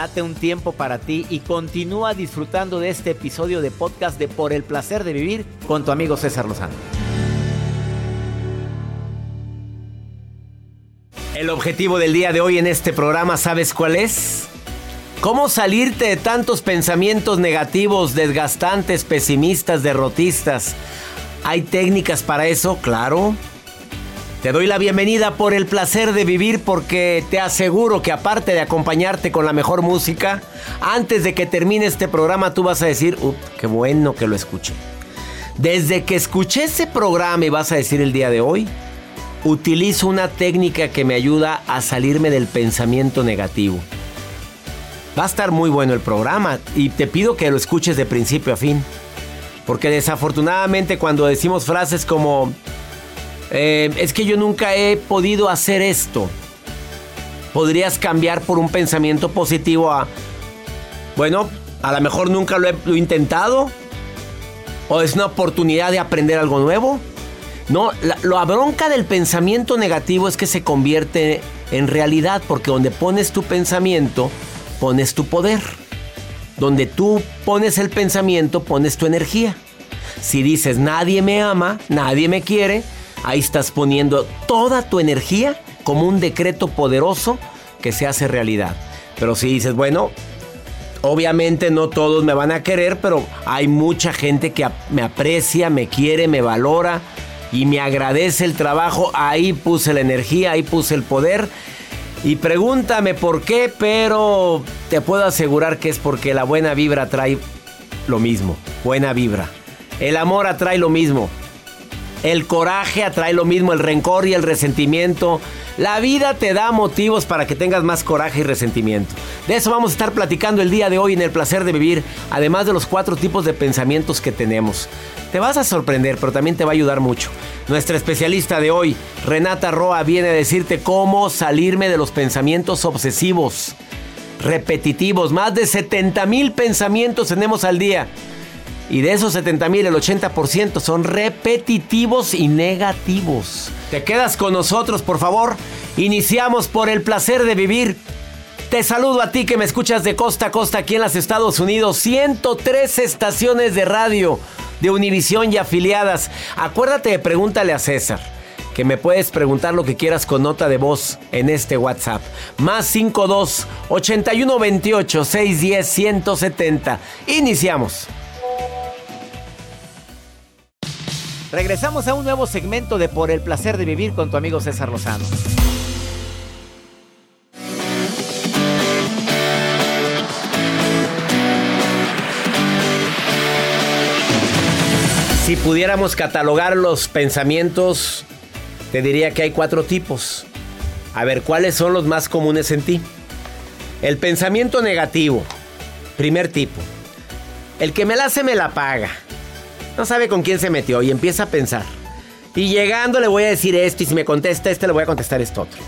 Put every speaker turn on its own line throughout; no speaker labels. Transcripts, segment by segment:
Date un tiempo para ti y continúa disfrutando de este episodio de podcast de Por el placer de vivir con tu amigo César Lozano. El objetivo del día de hoy en este programa, ¿sabes cuál es? ¿Cómo salirte de tantos pensamientos negativos, desgastantes, pesimistas, derrotistas? ¿Hay técnicas para eso? Claro. Te doy la bienvenida por el placer de vivir porque te aseguro que aparte de acompañarte con la mejor música, antes de que termine este programa tú vas a decir, Up, qué bueno que lo escuché. Desde que escuché ese programa y vas a decir el día de hoy, utilizo una técnica que me ayuda a salirme del pensamiento negativo. Va a estar muy bueno el programa y te pido que lo escuches de principio a fin. Porque desafortunadamente cuando decimos frases como eh, es que yo nunca he podido hacer esto. Podrías cambiar por un pensamiento positivo a, bueno, a lo mejor nunca lo he, intentado. O es una oportunidad de aprender algo nuevo. No, la, la bronca del pensamiento negativo es que se convierte en realidad porque donde pones tu pensamiento, pones tu poder. Donde tú pones el pensamiento, pones tu energía. Si dices nadie me ama, nadie me quiere, Ahí estás poniendo toda tu energía como un decreto poderoso que se hace realidad. Pero si dices, bueno, obviamente no todos me van a querer, pero hay mucha gente que me aprecia, me quiere, me valora y me agradece el trabajo. Ahí puse la energía, ahí puse el poder. Y pregúntame por qué, pero te puedo asegurar que es porque la buena vibra trae lo mismo. Buena vibra. El amor atrae lo mismo. El coraje atrae lo mismo, el rencor y el resentimiento. La vida te da motivos para que tengas más coraje y resentimiento. De eso vamos a estar platicando el día de hoy en el placer de vivir, además de los cuatro tipos de pensamientos que tenemos. Te vas a sorprender, pero también te va a ayudar mucho. Nuestra especialista de hoy, Renata Roa, viene a decirte cómo salirme de los pensamientos obsesivos, repetitivos. Más de 70 mil pensamientos tenemos al día. Y de esos 70 mil, el 80% son repetitivos y negativos. Te quedas con nosotros, por favor. Iniciamos por el placer de vivir. Te saludo a ti que me escuchas de costa a costa aquí en los Estados Unidos. 103 estaciones de radio de Univisión y afiliadas. Acuérdate de pregúntale a César. Que me puedes preguntar lo que quieras con nota de voz en este WhatsApp. Más 52 81 28 610 170. Iniciamos. Regresamos a un nuevo segmento de Por el placer de vivir con tu amigo César Lozano. Si pudiéramos catalogar los pensamientos, te diría que hay cuatro tipos. A ver, ¿cuáles son los más comunes en ti? El pensamiento negativo, primer tipo. El que me la hace me la paga. No sabe con quién se metió y empieza a pensar. Y llegando le voy a decir esto y si me contesta este le voy a contestar esto otro.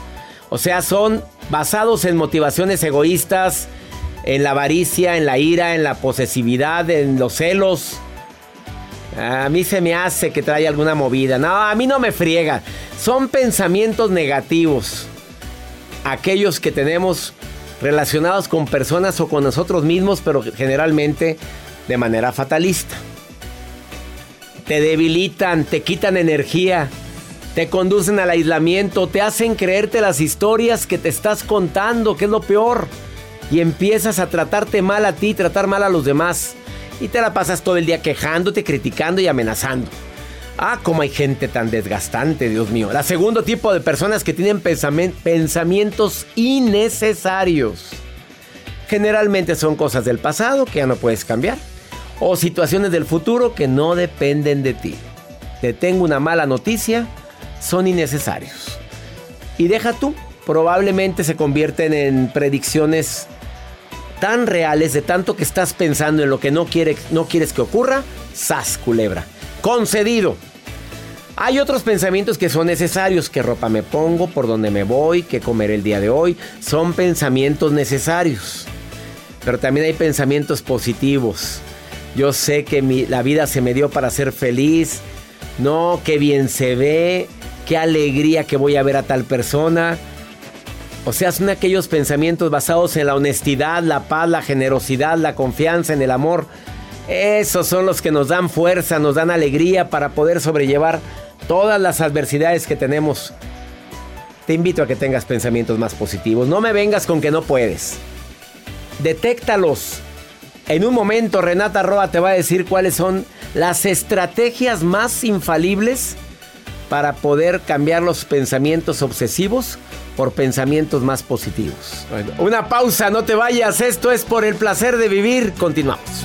O sea, son basados en motivaciones egoístas, en la avaricia, en la ira, en la posesividad, en los celos. A mí se me hace que trae alguna movida. No, a mí no me friega. Son pensamientos negativos. Aquellos que tenemos relacionados con personas o con nosotros mismos, pero generalmente de manera fatalista te debilitan, te quitan energía, te conducen al aislamiento, te hacen creerte las historias que te estás contando, que es lo peor. y empiezas a tratarte mal a ti, tratar mal a los demás. Y te la pasas todo el día quejándote, criticando y amenazando. Ah, como hay gente tan desgastante, Dios mío. La segundo tipo de personas que tienen pensamientos innecesarios. Generalmente son cosas del pasado que ya no puedes cambiar. O situaciones del futuro que no dependen de ti. Te tengo una mala noticia, son innecesarios. Y deja tú, probablemente se convierten en predicciones tan reales de tanto que estás pensando en lo que no, no quieres que ocurra, sas culebra. Concedido. Hay otros pensamientos que son necesarios, qué ropa me pongo, por dónde me voy, qué comer el día de hoy, son pensamientos necesarios. Pero también hay pensamientos positivos. Yo sé que la vida se me dio para ser feliz. No, qué bien se ve, qué alegría que voy a ver a tal persona. O sea, son aquellos pensamientos basados en la honestidad, la paz, la generosidad, la confianza, en el amor. Esos son los que nos dan fuerza, nos dan alegría para poder sobrellevar todas las adversidades que tenemos. Te invito a que tengas pensamientos más positivos. No me vengas con que no puedes. Detéctalos. En un momento Renata Roa te va a decir cuáles son las estrategias más infalibles para poder cambiar los pensamientos obsesivos por pensamientos más positivos. una pausa, no te vayas, esto es por el placer de vivir, continuamos.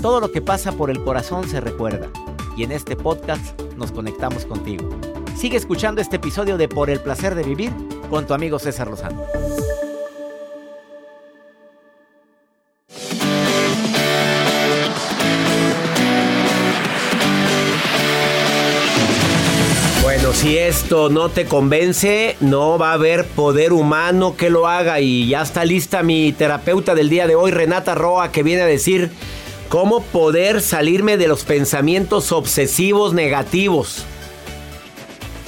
Todo lo que pasa por el corazón se recuerda y en este podcast nos conectamos contigo. Sigue escuchando este episodio de Por el placer de vivir con tu amigo César Lozano. Bueno, si esto no te convence, no va a haber poder humano que lo haga y ya está lista mi terapeuta del día de hoy, Renata Roa, que viene a decir ¿Cómo poder salirme de los pensamientos obsesivos negativos?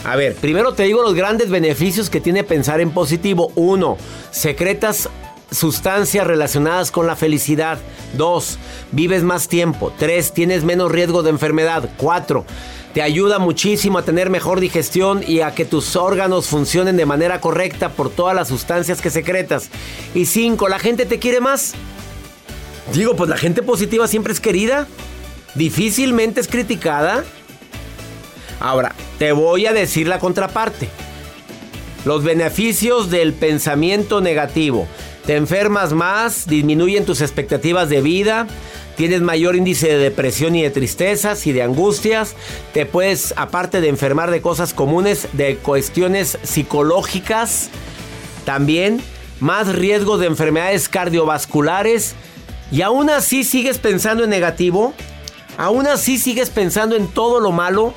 A ver, primero te digo los grandes beneficios que tiene pensar en positivo. Uno, secretas sustancias relacionadas con la felicidad. Dos, vives más tiempo. Tres, tienes menos riesgo de enfermedad. Cuatro, te ayuda muchísimo a tener mejor digestión y a que tus órganos funcionen de manera correcta por todas las sustancias que secretas. Y cinco, la gente te quiere más. Digo, pues la gente positiva siempre es querida. Difícilmente es criticada. Ahora, te voy a decir la contraparte. Los beneficios del pensamiento negativo. Te enfermas más, disminuyen tus expectativas de vida, tienes mayor índice de depresión y de tristezas y de angustias, te puedes, aparte de enfermar de cosas comunes, de cuestiones psicológicas, también más riesgo de enfermedades cardiovasculares y aún así sigues pensando en negativo, aún así sigues pensando en todo lo malo.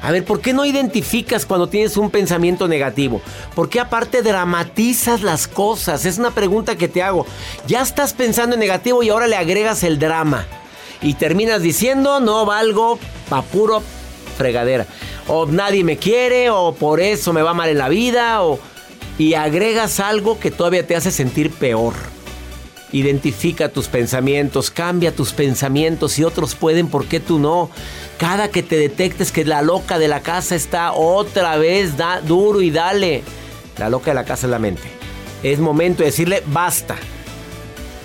A ver, ¿por qué no identificas cuando tienes un pensamiento negativo? ¿Por qué aparte dramatizas las cosas? Es una pregunta que te hago. Ya estás pensando en negativo y ahora le agregas el drama. Y terminas diciendo, no valgo pa' puro fregadera. O nadie me quiere, o por eso me va mal en la vida, o... Y agregas algo que todavía te hace sentir peor. Identifica tus pensamientos, cambia tus pensamientos. y otros pueden, ¿por qué tú no? Cada que te detectes que la loca de la casa está otra vez, da duro y dale. La loca de la casa es la mente. Es momento de decirle basta.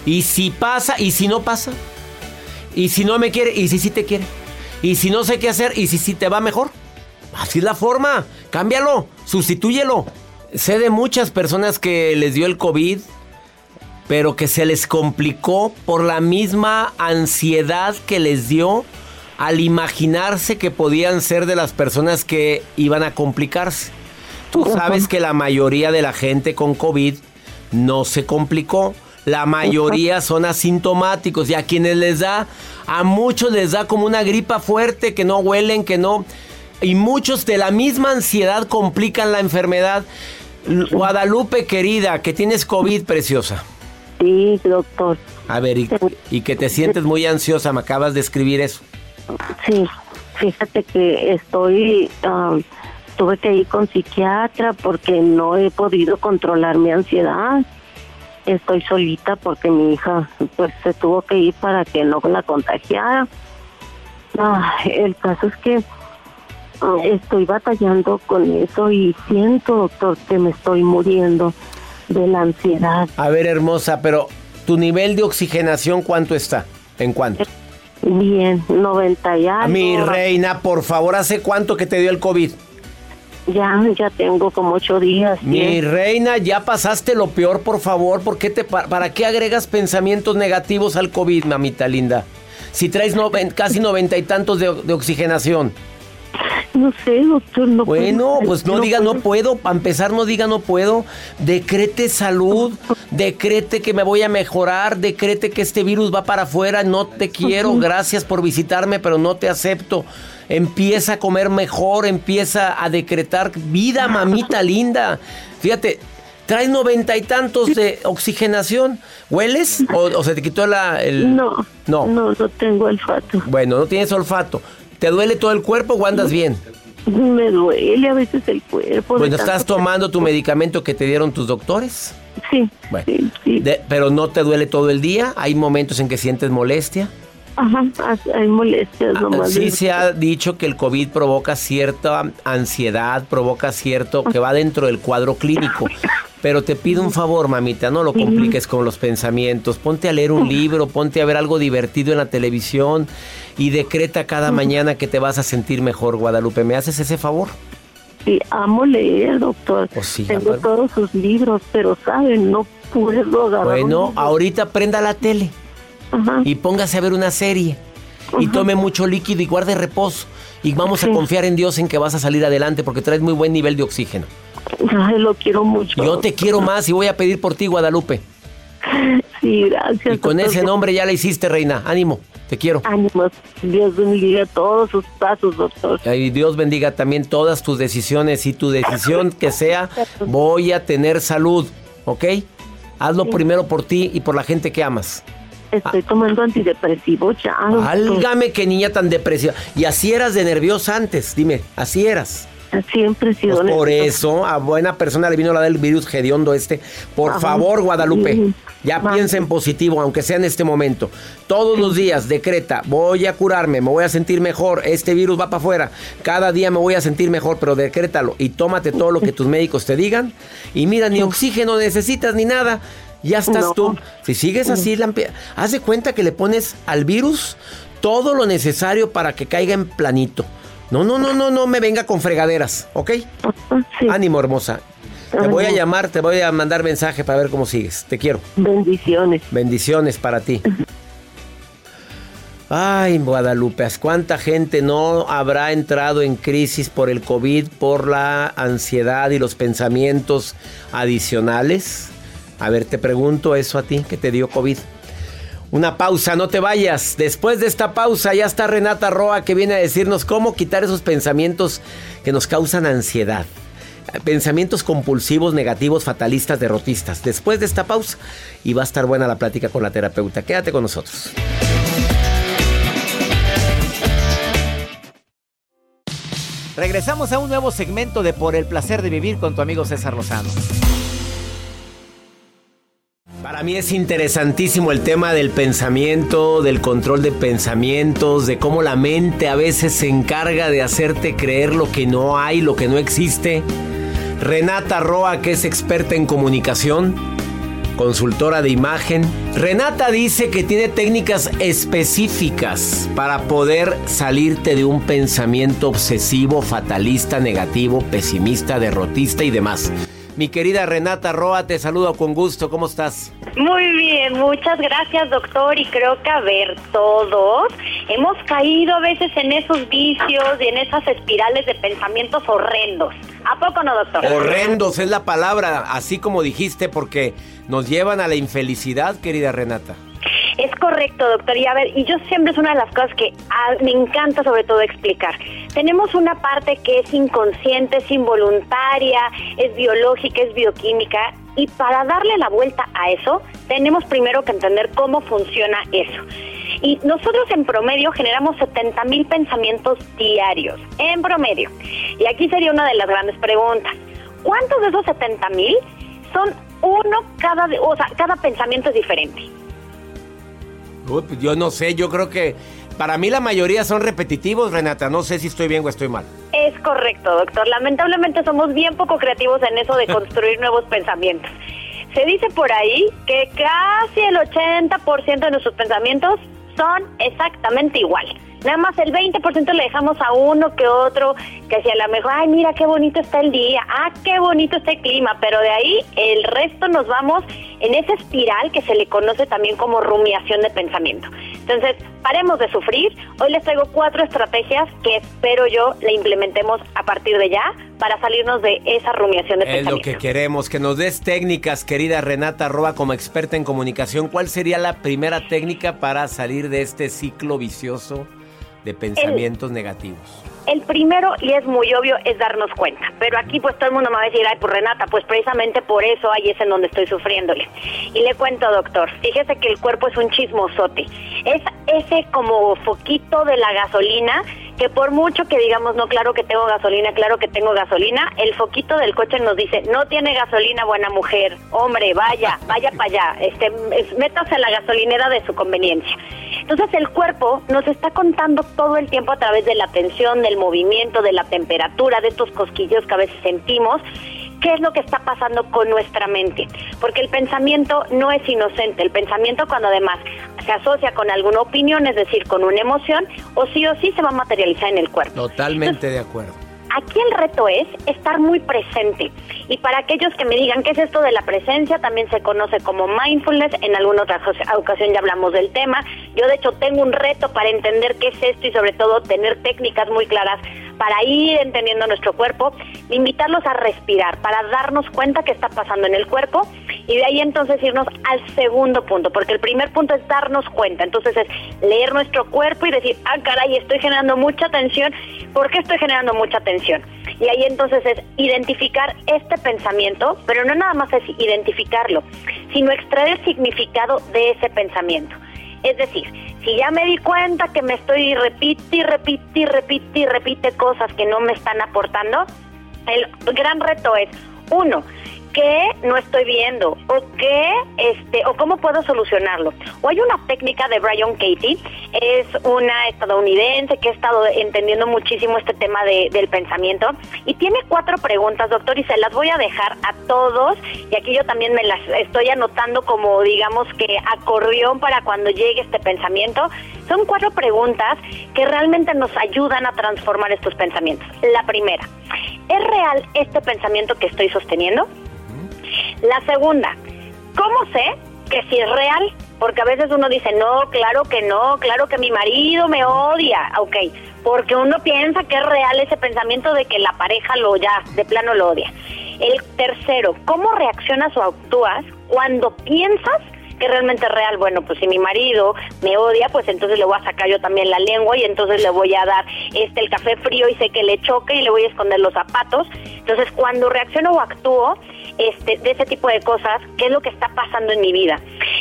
Y si pasa, y si no pasa. Y si no me quiere, y si sí te quiere. Y si no sé qué hacer, y si sí te va mejor. Así es la forma. Cámbialo, sustitúyelo. Sé de muchas personas que les dio el COVID, pero que se les complicó por la misma ansiedad que les dio al imaginarse que podían ser de las personas que iban a complicarse. Tú sabes que la mayoría de la gente con COVID no se complicó. La mayoría son asintomáticos y a quienes les da, a muchos les da como una gripa fuerte, que no huelen, que no... Y muchos de la misma ansiedad complican la enfermedad. Guadalupe, querida, que tienes COVID, preciosa.
Sí, doctor.
A ver, y, que te sientes muy ansiosa, me acabas de escribir eso.
Sí, fíjate que estoy, tuve que ir con psiquiatra porque no he podido controlar mi ansiedad. Estoy solita porque mi hija pues se tuvo que ir para que no la contagiara. Ah, el caso es que estoy batallando con eso y siento, doctor, que me estoy muriendo de la ansiedad.
A ver, hermosa, pero tu nivel de oxigenación, ¿cuánto está? ¿En cuánto?
Bien, 90 y algo.
Mi reina, por favor, ¿hace cuánto que te dio el COVID?
Ya, ya tengo como ocho días.
Mi reina, ya pasaste lo peor, por favor. ¿Por qué te, ¿Para qué agregas pensamientos negativos al COVID, mamita linda? Si traes casi noventa y tantos de oxigenación.
No sé, doctor, no
Bueno, pues no, diga no puedo, para empezar no diga no puedo, decrete salud, decrete que me voy a mejorar, decrete que este virus va para afuera, no te quiero, gracias por visitarme, pero no te acepto. Empieza a comer mejor, empieza a decretar vida, mamita linda. Fíjate, traes noventa y tantos de oxigenación. ¿Hueles? ¿O, se te quitó la, el...?
No, no, no, no tengo olfato.
Bueno, no tienes olfato. ¿Te duele todo el cuerpo o andas bien?
Me duele a veces el cuerpo.
Bueno, ¿estás tomando tu medicamento que te dieron tus doctores?
Sí. sí,
pero no te duele todo el día. ¿Hay momentos en que sientes molestia?
Ajá, hay molestias ah, nomás.
Sí se ha dicho que el COVID provoca cierta ansiedad, provoca cierto que va dentro del cuadro clínico. Pero te pido un favor, mamita, no lo compliques con los pensamientos. Ponte a leer un libro, ponte a ver algo divertido en la televisión y decreta cada mañana que te vas a sentir mejor, Guadalupe. ¿Me haces ese favor?
Sí, amo leer, doctor. Pues Tengo todos sus libros, pero saben, no puedo agarrar.
Bueno, ahorita prenda la tele y póngase a ver una serie y tome mucho líquido y guarde reposo. Y vamos a confiar en Dios en que vas a salir adelante porque traes muy buen nivel de oxígeno.
Ay, lo quiero mucho.
Yo te quiero más y voy a pedir por ti, Guadalupe.
Sí, gracias.
Y con ese nombre ya la hiciste, reina. Ánimo, te quiero.
Ánimo. Dios bendiga todos sus pasos, doctor.
Y Dios bendiga también todas tus decisiones y tu decisión que sea, voy a tener salud, ¿ok? Hazlo primero por ti y por la gente que amas.
Estoy tomando antidepresivo ya.
Álgame que niña tan depresiva. Y así eras de nerviosa antes, dime, así eras.
Siempre he sido
pues Por eso, a buena persona le vino la del virus hediondo este. Por favor, Guadalupe, ya piensa en positivo, aunque sea en este momento. Todos los días decreta, voy a curarme, me voy a sentir mejor, este virus va para afuera. Cada día me voy a sentir mejor, pero decrétalo y tómate todo lo que tus médicos te digan. Y mira, ni oxígeno necesitas ni nada. Ya estás tú. Si sigues así, haz de cuenta que le pones al virus todo lo necesario para que caiga en planito. No, no, no, no, no me venga con fregaderas, ¿ok? Ánimo, hermosa. Te voy a llamar, te voy a mandar mensaje para ver cómo sigues. Te quiero.
Bendiciones.
Bendiciones para ti. Ay, Guadalupe, ¿cuánta gente no habrá entrado en crisis por el COVID, por la ansiedad y los pensamientos adicionales? A ver, te pregunto eso a ti que te dio COVID. Una pausa, no te vayas. Después de esta pausa ya está Renata Roa que viene a decirnos cómo quitar esos pensamientos que nos causan ansiedad. Pensamientos compulsivos, negativos, fatalistas, derrotistas. Después de esta pausa y va a estar buena la plática con la terapeuta. Quédate con nosotros. Regresamos a un nuevo segmento de Por el placer de vivir con tu amigo César Lozano. Para mí es interesantísimo el tema del pensamiento, del control de pensamientos, de cómo la mente a veces se encarga de hacerte creer lo que no hay, lo que no existe. Renata Roa, que es experta en comunicación, consultora de imagen. Renata dice que tiene técnicas específicas para poder salirte de un pensamiento obsesivo, fatalista, negativo, pesimista, derrotista y demás. Mi querida Renata Roa, te saludo con gusto. ¿Cómo estás?
Muy bien, muchas gracias, doctor. Y creo que, a ver, todos hemos caído a veces en esos vicios y en esas espirales de pensamientos horrendos. ¿A poco no, doctor?
Horrendos es la palabra, así como dijiste, porque nos llevan a la infelicidad, querida Renata.
Es correcto, doctor. Y a ver, y yo siempre es una de las cosas que ah, me encanta sobre todo explicar. Tenemos una parte que es inconsciente, es involuntaria, es biológica, es bioquímica. Y para darle la vuelta a eso, tenemos primero que entender cómo funciona eso. Y nosotros en promedio generamos 70 mil pensamientos diarios, en promedio. Y aquí sería una de las grandes preguntas. ¿Cuántos de esos 70 mil son uno cada, o sea, cada pensamiento es diferente?
Pues yo no sé, yo creo que para mí la mayoría son repetitivos, Renata. No sé si estoy bien o estoy mal.
Es correcto, doctor. Lamentablemente somos bien poco creativos en eso de construir nuevos pensamientos. Se dice por ahí que casi el 80% de nuestros pensamientos son exactamente igual. Nada más el 20% le dejamos a uno que otro, que si a lo mejor, ay, mira qué bonito está el día, ah, qué bonito está el clima, pero de ahí el resto nos vamos en esa espiral que se le conoce también como rumiación de pensamiento. Entonces, paremos de sufrir. Hoy les traigo cuatro estrategias que espero yo le implementemos a partir de ya para salirnos de esa rumiación de pensamiento.
Es lo que queremos, que nos des técnicas, querida Renata Roa, como experta en comunicación. ¿Cuál sería la primera técnica para salir de este ciclo vicioso? De pensamientos negativos?
El primero, y es muy obvio, es darnos cuenta. Pero aquí pues todo el mundo me va a decir, ay, pues Renata, pues precisamente por eso ahí es en donde estoy sufriéndole. Y le cuento, doctor, fíjese que el cuerpo es un chismosote. Es ese como foquito de la gasolina que por mucho que digamos, no, claro que tengo gasolina, claro que tengo gasolina, el foquito del coche nos dice, no tiene gasolina, buena mujer, hombre, vaya, vaya para allá, este, métase a la gasolinera de su conveniencia. Entonces el cuerpo nos está contando todo el tiempo a través de la tensión, del movimiento, de la temperatura, de estos cosquillos que a veces sentimos, qué es lo que está pasando con nuestra mente. Porque el pensamiento no es inocente, el pensamiento cuando además se asocia con alguna opinión, es decir, con una emoción, o sí o sí se va a materializar en el cuerpo.
Totalmente de acuerdo.
Aquí el reto es estar muy presente. Y para aquellos que me digan qué es esto de la presencia, también se conoce como mindfulness. En alguna otra ocasión ya hablamos del tema. Yo de hecho tengo un reto para entender qué es esto y sobre todo tener técnicas muy claras para ir entendiendo nuestro cuerpo, invitarlos a respirar, para darnos cuenta qué está pasando en el cuerpo y de ahí entonces irnos al segundo punto, porque el primer punto es darnos cuenta, entonces es leer nuestro cuerpo y decir, ah, caray, estoy generando mucha tensión, ¿por qué estoy generando mucha tensión? Y ahí entonces es identificar este pensamiento, pero no nada más es identificarlo, sino extraer el significado de ese pensamiento. Es decir, si ya me di cuenta que me estoy repite y repite y repite y repite cosas que no me están aportando, el gran reto es, uno, qué no estoy viendo o qué este o cómo puedo solucionarlo. O hay una técnica de Brian Katie, es una estadounidense que ha estado entendiendo muchísimo este tema de, del pensamiento y tiene cuatro preguntas, doctor, y se las voy a dejar a todos y aquí yo también me las estoy anotando como digamos que acordeón para cuando llegue este pensamiento. Son cuatro preguntas que realmente nos ayudan a transformar estos pensamientos. La primera, ¿es real este pensamiento que estoy sosteniendo? La segunda, ¿cómo sé que si es real? Porque a veces uno dice, no, claro que no, claro que mi marido me odia. Ok, porque uno piensa que es real ese pensamiento de que la pareja lo ya, de plano lo odia. El tercero, ¿cómo reaccionas o actúas cuando piensas que realmente real. Bueno, pues si mi marido me odia, pues entonces le voy a sacar yo también la lengua y entonces le voy a dar este el café frío y sé que le choca y le voy a esconder los zapatos. Entonces, cuando reacciono o actúo este, de ese tipo de cosas, ¿qué es lo que está pasando en mi vida?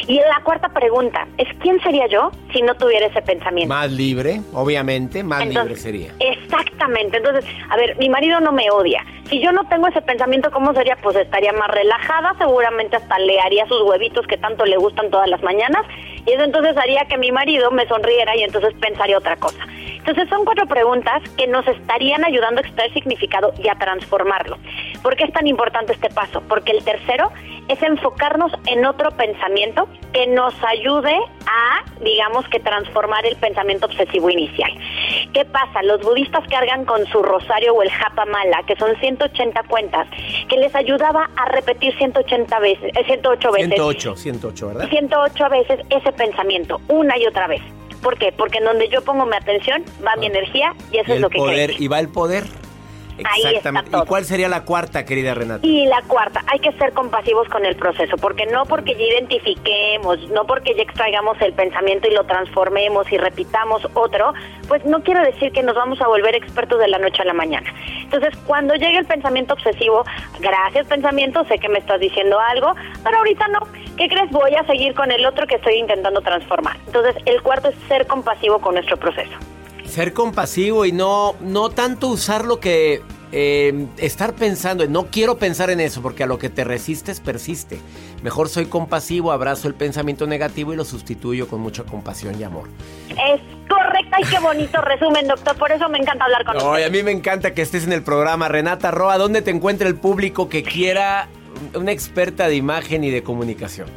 Y la cuarta pregunta es, ¿quién sería yo si no tuviera ese pensamiento?
Más libre, obviamente, más libre sería.
Exactamente. Entonces, a ver, mi marido no me odia. Si yo no tengo ese pensamiento, ¿cómo sería? Pues estaría más relajada, seguramente hasta le haría sus huevitos que tanto le gustan todas las mañanas y eso entonces haría que mi marido me sonriera y entonces pensaría otra cosa. Entonces son cuatro preguntas que nos estarían ayudando a extraer significado y a transformarlo. ¿Por qué es tan importante este paso? Porque el tercero es enfocarnos en otro pensamiento que nos ayude a, digamos que, transformar el pensamiento obsesivo inicial. ¿Qué pasa? Los budistas cargan con su rosario o el japa mala, que son 180 cuentas, que les ayudaba a repetir 180 veces, 108 eh, veces.
108, 108, ¿verdad?
108 veces ese pensamiento, una y otra vez. ¿Por qué? Porque en donde yo pongo mi atención va mi energía y eso es lo que
poder,
crece.
Y va el poder. Exactamente. ¿Y cuál sería la cuarta, querida Renata?
Y la cuarta, hay que ser compasivos con el proceso, porque no porque ya identifiquemos, no porque ya extraigamos el pensamiento y lo transformemos y repitamos otro, pues no quiere decir que nos vamos a volver expertos de la noche a la mañana. Entonces, cuando llegue el pensamiento obsesivo, gracias pensamiento, sé que me estás diciendo algo, pero ahorita no. ¿Qué crees? Voy a seguir con el otro que estoy intentando transformar. Entonces, el cuarto es ser compasivo con nuestro proceso
ser compasivo y no, no tanto usar lo que eh, estar pensando, no quiero pensar en eso, porque a lo que te resistes persiste. Mejor soy compasivo, abrazo el pensamiento negativo y lo sustituyo con mucha compasión y amor.
Es correcta y qué bonito resumen, doctor. Por eso me encanta hablar con usted.
A mí me encanta que estés en el programa. Renata Roa, ¿dónde te encuentra el público que quiera una experta de imagen y de comunicación?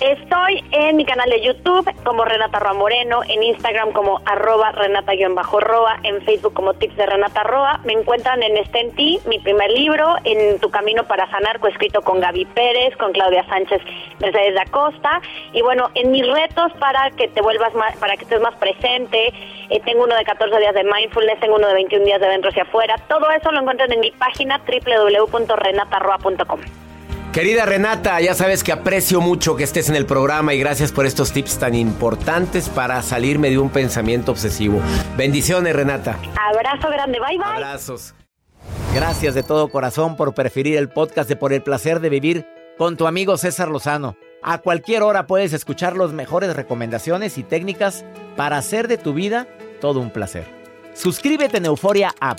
Estoy en mi canal de YouTube como Renata Roa Moreno, en Instagram como arroba Renata-Roa, en Facebook como Tips de Renata Roa. Me encuentran en Este en Ti, mi primer libro, En Tu Camino para Sanar, coescrito con Gaby Pérez, con Claudia Sánchez Mercedes de Acosta. Y bueno, en mis retos para que te vuelvas más, para que estés más presente, eh, tengo uno de 14 días de mindfulness, tengo uno de 21 días de dentro hacia afuera. Todo eso lo encuentran en mi página www.renataroa.com.
Querida Renata, ya sabes que aprecio mucho que estés en el programa y gracias por estos tips tan importantes para salirme de un pensamiento obsesivo. Bendiciones, Renata.
Abrazo grande, bye bye.
Abrazos. Gracias de todo corazón por preferir el podcast de Por el placer de vivir con tu amigo César Lozano. A cualquier hora puedes escuchar las mejores recomendaciones y técnicas para hacer de tu vida todo un placer. Suscríbete en Euforia App